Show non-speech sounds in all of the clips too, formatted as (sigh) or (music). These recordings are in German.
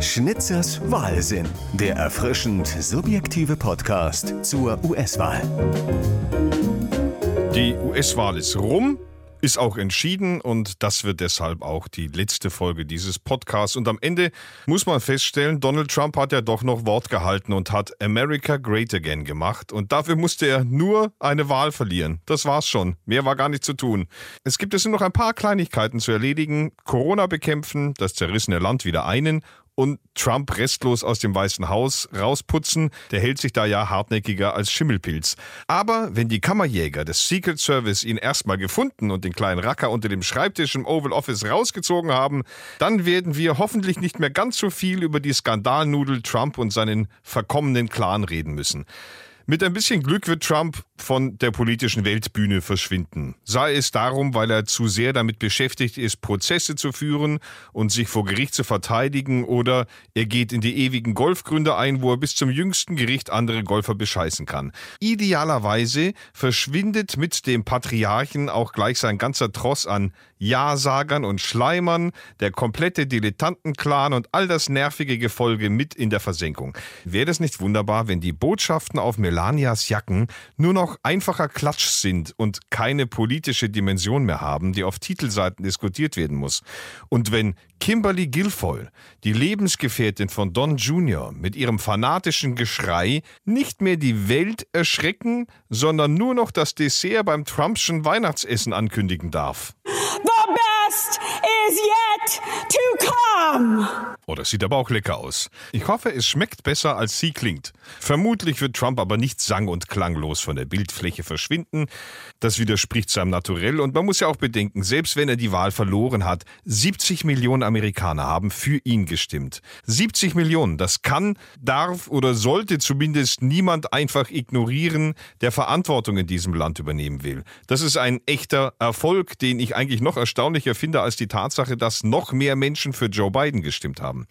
Schnitzers Wahlsinn, der erfrischend subjektive Podcast zur US-Wahl. Die US-Wahl ist rum, ist auch entschieden und das wird deshalb auch die letzte Folge dieses Podcasts. Und am Ende muss man feststellen, Donald Trump hat ja doch noch Wort gehalten und hat America Great Again gemacht. Und dafür musste er nur eine Wahl verlieren. Das war's schon. Mehr war gar nicht zu tun. Es gibt jetzt nur noch ein paar Kleinigkeiten zu erledigen. Corona bekämpfen, das zerrissene Land wieder einen und Trump restlos aus dem Weißen Haus rausputzen. Der hält sich da ja hartnäckiger als Schimmelpilz. Aber wenn die Kammerjäger des Secret Service ihn erstmal gefunden und den kleinen Racker unter dem Schreibtisch im Oval Office rausgezogen haben, dann werden wir hoffentlich nicht mehr ganz so viel über die Skandalnudel Trump und seinen verkommenen Clan reden müssen. Mit ein bisschen Glück wird Trump von der politischen Weltbühne verschwinden. Sei es darum, weil er zu sehr damit beschäftigt ist, Prozesse zu führen und sich vor Gericht zu verteidigen, oder er geht in die ewigen Golfgründe ein, wo er bis zum jüngsten Gericht andere Golfer bescheißen kann. Idealerweise verschwindet mit dem Patriarchen auch gleich sein ganzer Tross an Ja-Sagern und Schleimern, der komplette Dilettantenclan und all das nervige Gefolge mit in der Versenkung. Wäre das nicht wunderbar, wenn die Botschaften auf Melanias Jacken nur noch einfacher Klatsch sind und keine politische Dimension mehr haben, die auf Titelseiten diskutiert werden muss? Und wenn Kimberly Guilfoyle, die Lebensgefährtin von Don Jr., mit ihrem fanatischen Geschrei nicht mehr die Welt erschrecken, sondern nur noch das Dessert beim Trumpschen Weihnachtsessen ankündigen darf. The best yet to come. Oh, das sieht aber auch lecker aus. Ich hoffe, es schmeckt besser, als sie klingt. Vermutlich wird Trump aber nicht sang- und klanglos von der Bildfläche verschwinden. Das widerspricht seinem Naturell und man muss ja auch bedenken, selbst wenn er die Wahl verloren hat, 70 Millionen Amerikaner haben für ihn gestimmt. 70 Millionen, das kann, darf oder sollte zumindest niemand einfach ignorieren, der Verantwortung in diesem Land übernehmen will. Das ist ein echter Erfolg, den ich eigentlich noch erstaunlicher finde als die Tatsache, dass noch mehr Menschen für Joe Biden gestimmt haben.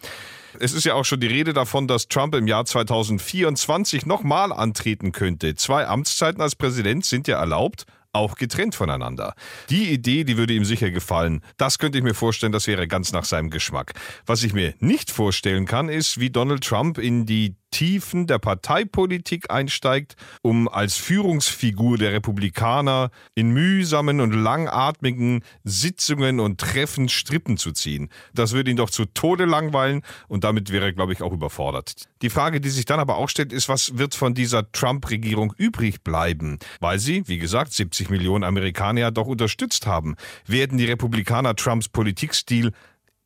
Es ist ja auch schon die Rede davon, dass Trump im Jahr 2024 nochmal antreten könnte. Zwei Amtszeiten als Präsident sind ja erlaubt, auch getrennt voneinander. Die Idee, die würde ihm sicher gefallen. Das könnte ich mir vorstellen, das wäre ganz nach seinem Geschmack. Was ich mir nicht vorstellen kann, ist, wie Donald Trump in die Tiefen der Parteipolitik einsteigt, um als Führungsfigur der Republikaner in mühsamen und langatmigen Sitzungen und Treffen Strippen zu ziehen. Das würde ihn doch zu Tode langweilen und damit wäre er, glaube ich, auch überfordert. Die Frage, die sich dann aber auch stellt, ist, was wird von dieser Trump-Regierung übrig bleiben? Weil sie, wie gesagt, 70 Millionen Amerikaner doch unterstützt haben. Werden die Republikaner Trumps Politikstil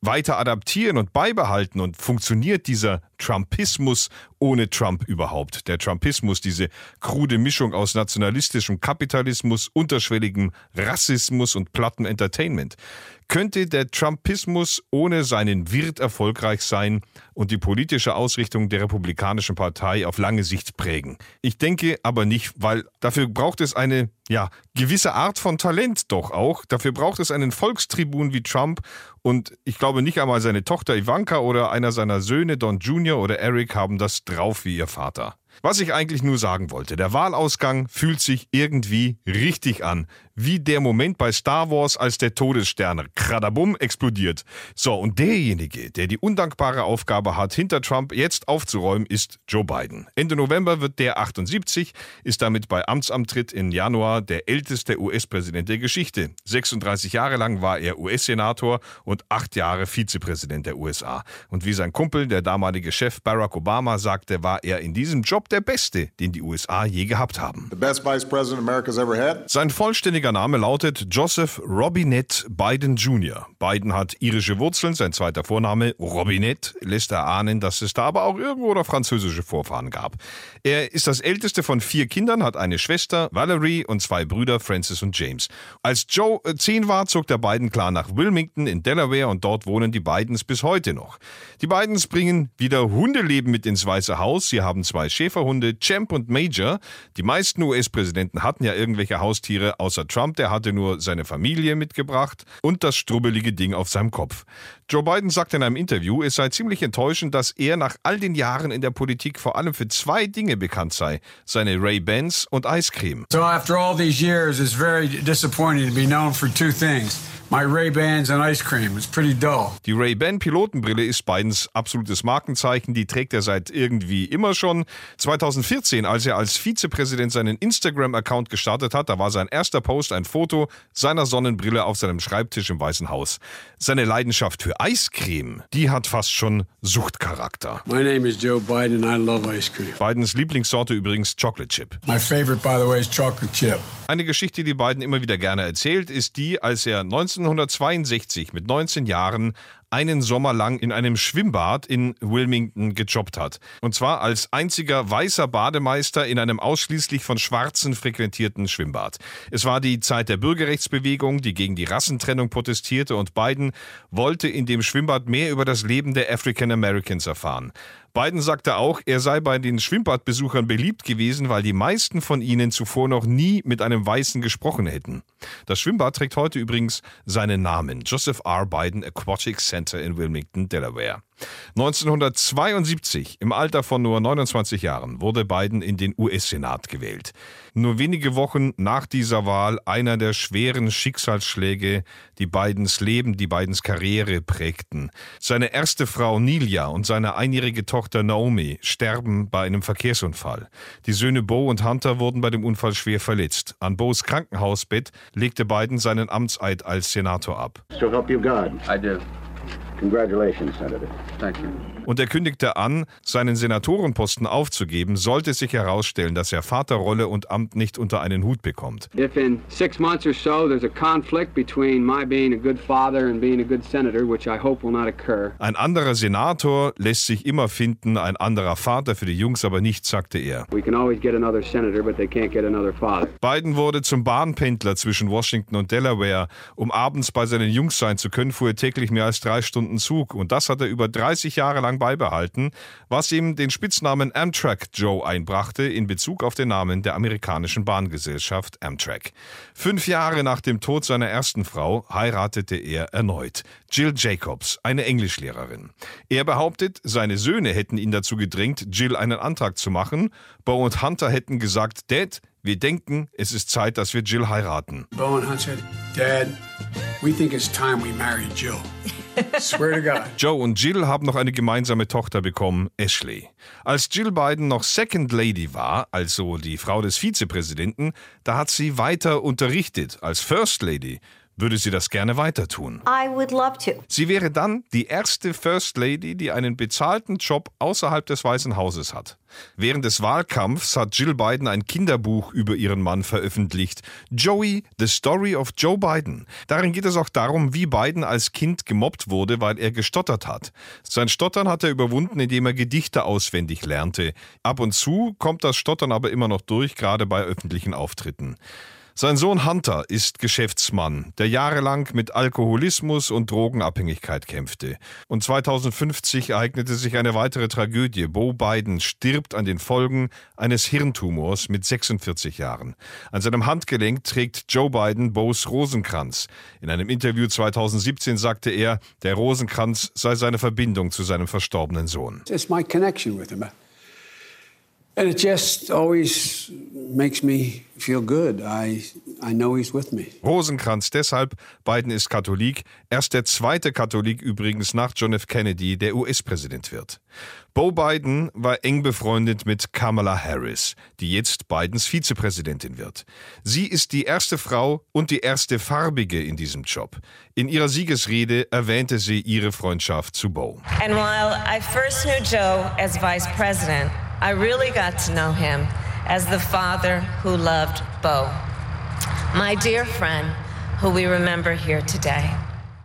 weiter adaptieren und beibehalten und funktioniert dieser Trumpismus ohne Trump überhaupt? Der Trumpismus, diese krude Mischung aus nationalistischem Kapitalismus, unterschwelligem Rassismus und plattem Entertainment. Könnte der Trumpismus ohne seinen Wirt erfolgreich sein und die politische Ausrichtung der Republikanischen Partei auf lange Sicht prägen? Ich denke aber nicht, weil dafür braucht es eine ja, gewisse Art von Talent doch auch. Dafür braucht es einen Volkstribun wie Trump und ich glaube nicht einmal seine Tochter Ivanka oder einer seiner Söhne Don Jr. oder Eric haben das drauf wie ihr Vater. Was ich eigentlich nur sagen wollte, der Wahlausgang fühlt sich irgendwie richtig an. Wie der Moment bei Star Wars, als der Todesstern kradabum explodiert. So, und derjenige, der die undankbare Aufgabe hat, hinter Trump jetzt aufzuräumen, ist Joe Biden. Ende November wird der 78, ist damit bei Amtsantritt in Januar der älteste US-Präsident der Geschichte. 36 Jahre lang war er US-Senator und acht Jahre Vizepräsident der USA. Und wie sein Kumpel, der damalige Chef Barack Obama, sagte, war er in diesem Job der beste, den die USA je gehabt haben. Sein vollständiger Name lautet Joseph Robinette Biden Jr. Biden hat irische Wurzeln, sein zweiter Vorname Robinette lässt erahnen, dass es da aber auch irgendwo noch französische Vorfahren gab. Er ist das älteste von vier Kindern, hat eine Schwester, Valerie, und zwei Brüder, Francis und James. Als Joe äh, zehn war, zog der Biden-Clan nach Wilmington in Delaware und dort wohnen die Bidens bis heute noch. Die Bidens bringen wieder Hundeleben mit ins Weiße Haus. Sie haben zwei Schäferhunde, Champ und Major. Die meisten US-Präsidenten hatten ja irgendwelche Haustiere, außer Trump, der hatte nur seine Familie mitgebracht und das strubbelige Ding auf seinem Kopf. Joe Biden sagte in einem Interview, es sei ziemlich enttäuschend, dass er nach all den Jahren in der Politik vor allem für zwei Dinge bekannt sei: seine Ray-Bans und Eiscreme. So after all these years, it's very disappointing to be known for two things. My Ray-Bans and ice cream. It's pretty dull. Die Ray-Ban Pilotenbrille ist Bidens absolutes Markenzeichen. Die trägt er seit irgendwie immer schon. 2014, als er als Vizepräsident seinen Instagram-Account gestartet hat, da war sein erster Post ein Foto seiner Sonnenbrille auf seinem Schreibtisch im Weißen Haus. Seine Leidenschaft für Eiscreme, die hat fast schon Suchtcharakter. My name is Joe Biden and I love ice cream. Bidens Lieblingssorte übrigens Chocolate Chip. My favorite, by the way, is chocolate chip. Eine Geschichte, die Biden immer wieder gerne erzählt, ist die, als er 1962 mit 19 Jahren einen Sommer lang in einem Schwimmbad in Wilmington gejobbt hat. Und zwar als einziger weißer Bademeister in einem ausschließlich von Schwarzen frequentierten Schwimmbad. Es war die Zeit der Bürgerrechtsbewegung, die gegen die Rassentrennung protestierte und Biden wollte in dem Schwimmbad mehr über das Leben der African Americans erfahren. Biden sagte auch, er sei bei den Schwimmbadbesuchern beliebt gewesen, weil die meisten von ihnen zuvor noch nie mit einem Weißen gesprochen hätten. Das Schwimmbad trägt heute übrigens seinen Namen, Joseph R. Biden Aquatic Center in Wilmington, Delaware. 1972, im Alter von nur 29 Jahren, wurde Biden in den US-Senat gewählt. Nur wenige Wochen nach dieser Wahl einer der schweren Schicksalsschläge, die Bidens Leben, die Bidens Karriere prägten. Seine erste Frau Nelia und seine einjährige Tochter Naomi sterben bei einem Verkehrsunfall. Die Söhne Bo und Hunter wurden bei dem Unfall schwer verletzt. An Bo's Krankenhausbett legte Biden seinen Amtseid als Senator ab. So help you God. I do. Congratulations, Senator. Thank you. Und er kündigte an, seinen Senatorenposten aufzugeben, sollte sich herausstellen, dass er Vaterrolle und Amt nicht unter einen Hut bekommt. If in six months or so there's a conflict between my being a good father and being a good senator, which I hope will not occur, Ein anderer Senator lässt sich immer finden, ein anderer Vater für die Jungs aber nicht, sagte er. we can always get another senator, but they can't get another father. Biden wurde zum Bahnpendler zwischen Washington und Delaware. Um abends bei seinen Jungs sein zu können, fuhr er täglich mehr als drei Stunden Zug. Und das hat er über 30 Jahre lang beibehalten, was ihm den Spitznamen Amtrak Joe einbrachte in Bezug auf den Namen der amerikanischen Bahngesellschaft Amtrak. Fünf Jahre nach dem Tod seiner ersten Frau heiratete er erneut. Jill Jacobs, eine Englischlehrerin. Er behauptet, seine Söhne hätten ihn dazu gedrängt, Jill einen Antrag zu machen. Bo und Hunter hätten gesagt, Dad, wir denken, es ist Zeit, dass wir Jill heiraten. Bo and Hunt said, Dad, we think it's time we marry Jill. (laughs) Swear to God. Joe und Jill haben noch eine gemeinsame Tochter bekommen, Ashley. Als Jill Biden noch Second Lady war, also die Frau des Vizepräsidenten, da hat sie weiter unterrichtet. Als First Lady würde sie das gerne weiter tun. Sie wäre dann die erste First Lady, die einen bezahlten Job außerhalb des Weißen Hauses hat. Während des Wahlkampfs hat Jill Biden ein Kinderbuch über ihren Mann veröffentlicht. Joey, The Story of Joe Biden. Darin geht es auch darum, wie Biden als Kind gemobbt wurde, weil er gestottert hat. Sein Stottern hat er überwunden, indem er Gedichte auswendig lernte. Ab und zu kommt das Stottern aber immer noch durch, gerade bei öffentlichen Auftritten. Sein Sohn Hunter ist Geschäftsmann, der jahrelang mit Alkoholismus und Drogenabhängigkeit kämpfte. Und 2050 ereignete sich eine weitere Tragödie. Bo Biden stirbt an den Folgen eines Hirntumors mit 46 Jahren. An seinem Handgelenk trägt Joe Biden Bos Rosenkranz. In einem Interview 2017 sagte er, der Rosenkranz sei seine Verbindung zu seinem verstorbenen Sohn. It's my connection with him. And it just always makes me feel good. I, I know he's with me. Rosenkranz deshalb, Biden ist Katholik, erst der zweite Katholik übrigens nach John F. Kennedy, der US-Präsident wird. Bo Biden war eng befreundet mit Kamala Harris, die jetzt Bidens Vizepräsidentin wird. Sie ist die erste Frau und die erste Farbige in diesem Job. In ihrer Siegesrede erwähnte sie ihre Freundschaft zu Bo. And while I first knew Joe as vice president, I really got to know him as the father who loved Bo, my dear friend who we remember here today.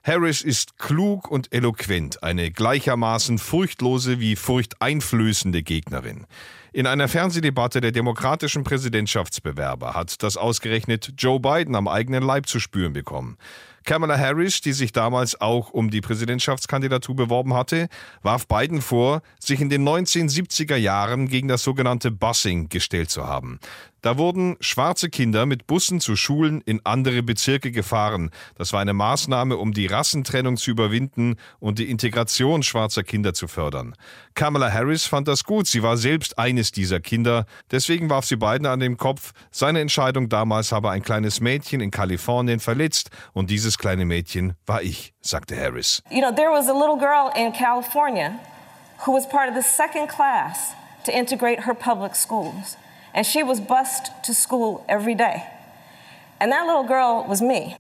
Harris ist klug und eloquent, eine gleichermaßen furchtlose wie furchteinflößende Gegnerin. In einer Fernsehdebatte der demokratischen Präsidentschaftsbewerber hat das ausgerechnet Joe Biden am eigenen Leib zu spüren bekommen. Kamala Harris, die sich damals auch um die Präsidentschaftskandidatur beworben hatte, warf Biden vor, sich in den 1970er Jahren gegen das sogenannte Busing gestellt zu haben. Da wurden schwarze Kinder mit Bussen zu Schulen in andere Bezirke gefahren. Das war eine Maßnahme, um die Rassentrennung zu überwinden und die Integration schwarzer Kinder zu fördern. Kamala Harris fand das gut. Sie war selbst eines dieser Kinder. Deswegen warf sie Biden an den Kopf, seine Entscheidung damals habe ein kleines Mädchen in Kalifornien verletzt und dieses kleine Mädchen war ich, sagte Harris. You know, there was a little girl in California who was part of the second class to integrate her public schools. And she was bused to school every day.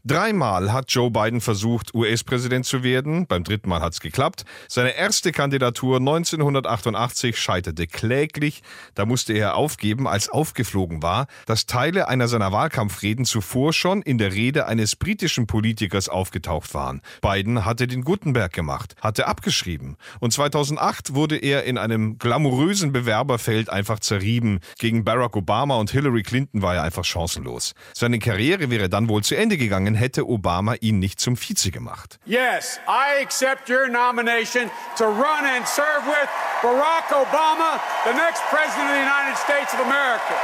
Dreimal hat Joe Biden versucht, US-Präsident zu werden. Beim dritten Mal hat es geklappt. Seine erste Kandidatur 1988 scheiterte kläglich. Da musste er aufgeben, als aufgeflogen war, dass Teile einer seiner Wahlkampfreden zuvor schon in der Rede eines britischen Politikers aufgetaucht waren. Biden hatte den Gutenberg gemacht, hatte abgeschrieben. Und 2008 wurde er in einem glamourösen Bewerberfeld einfach zerrieben. Gegen Barack Obama und Hillary Clinton war er einfach chancenlos. Seine Karriere Karriere wäre dann wohl zu Ende gegangen, hätte Obama ihn nicht zum Vize gemacht. Yes, I accept your nomination to run and serve with Barack Obama, the next president of the United States of America.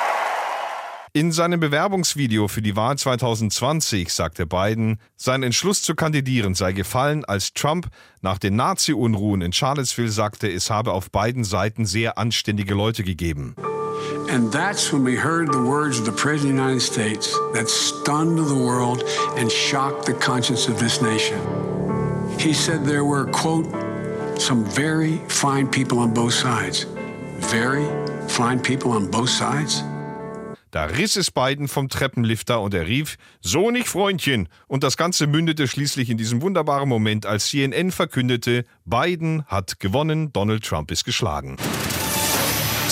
In seinem Bewerbungsvideo für die Wahl 2020 sagte Biden, sein Entschluss zu kandidieren sei gefallen, als Trump nach den Nazi-Unruhen in Charlottesville sagte, es habe auf beiden Seiten sehr anständige Leute gegeben. And that's when we heard the words of the President of the United States that stunned the world and shocked the conscience of this nation. He said there were, quote, some very fine people on both sides. Very fine people on both sides? Da riss es Biden vom Treppenlifter und er rief, so nicht Freundchen. Und das Ganze mündete schließlich in diesem wunderbaren Moment, als CNN verkündete, Biden hat gewonnen, Donald Trump ist geschlagen.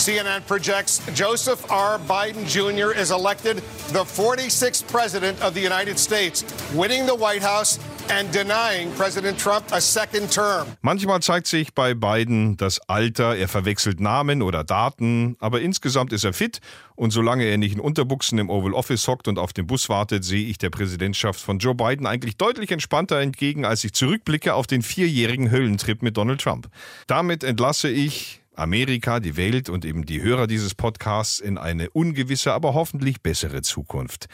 CNN projects Joseph R. Biden Jr. is elected the 46th President of the United States, winning the White House and denying President Trump a second term. Manchmal zeigt sich bei Biden das Alter, er verwechselt Namen oder Daten, aber insgesamt ist er fit und solange er nicht in Unterbuchsen im Oval Office hockt und auf den Bus wartet, sehe ich der Präsidentschaft von Joe Biden eigentlich deutlich entspannter entgegen, als ich zurückblicke auf den vierjährigen Höllentrip mit Donald Trump. Damit entlasse ich Amerika, die Welt und eben die Hörer dieses Podcasts in eine ungewisse, aber hoffentlich bessere Zukunft.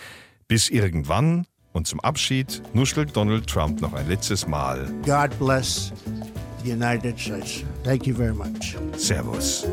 Bis irgendwann und zum Abschied nuschelt Donald Trump noch ein letztes Mal. God bless the United States. Thank you very much. Servus.